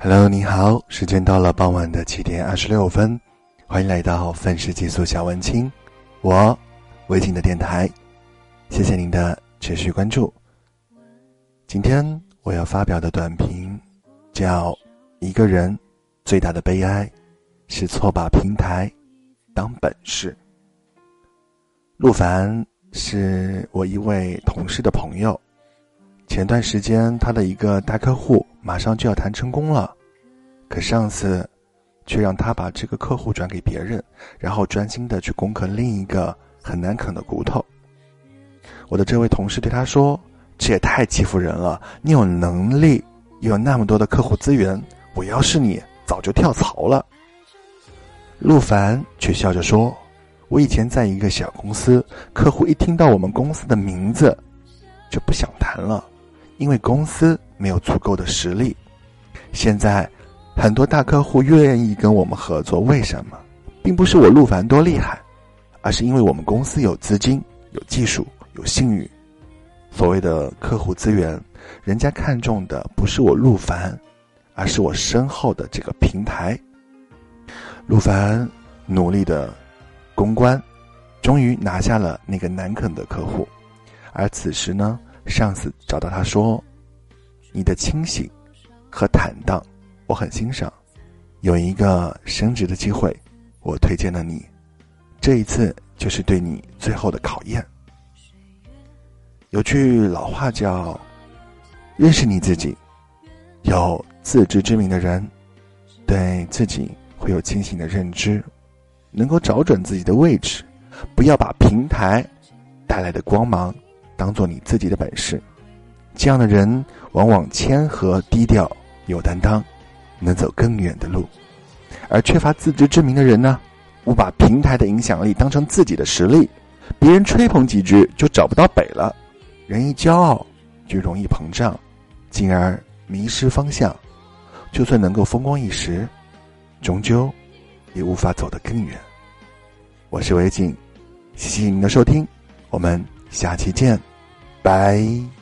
Hello，你好，时间到了傍晚的七点二十六分，欢迎来到愤世嫉俗小文青，我微信的电台，谢谢您的持续关注。今天我要发表的短评叫《一个人最大的悲哀是错把平台当本事》。陆凡是我一位同事的朋友。前段时间，他的一个大客户马上就要谈成功了，可上司却让他把这个客户转给别人，然后专心的去攻克另一个很难啃的骨头。我的这位同事对他说：“这也太欺负人了！你有能力，又有那么多的客户资源，我要是你，早就跳槽了。”陆凡却笑着说：“我以前在一个小公司，客户一听到我们公司的名字，就不想谈了。”因为公司没有足够的实力，现在很多大客户愿意跟我们合作。为什么？并不是我陆凡多厉害，而是因为我们公司有资金、有技术、有信誉。所谓的客户资源，人家看中的不是我陆凡，而是我身后的这个平台。陆凡努力的公关，终于拿下了那个难啃的客户，而此时呢？上司找到他说：“你的清醒和坦荡，我很欣赏。有一个升职的机会，我推荐了你。这一次就是对你最后的考验。有句老话叫‘认识你自己’，有自知之明的人，对自己会有清醒的认知，能够找准自己的位置，不要把平台带来的光芒。”当做你自己的本事，这样的人往往谦和低调，有担当，能走更远的路；而缺乏自知之明的人呢，误把平台的影响力当成自己的实力，别人吹捧几句就找不到北了。人一骄傲，就容易膨胀，进而迷失方向。就算能够风光一时，终究也无法走得更远。我是维景，谢谢您的收听，我们下期见。拜。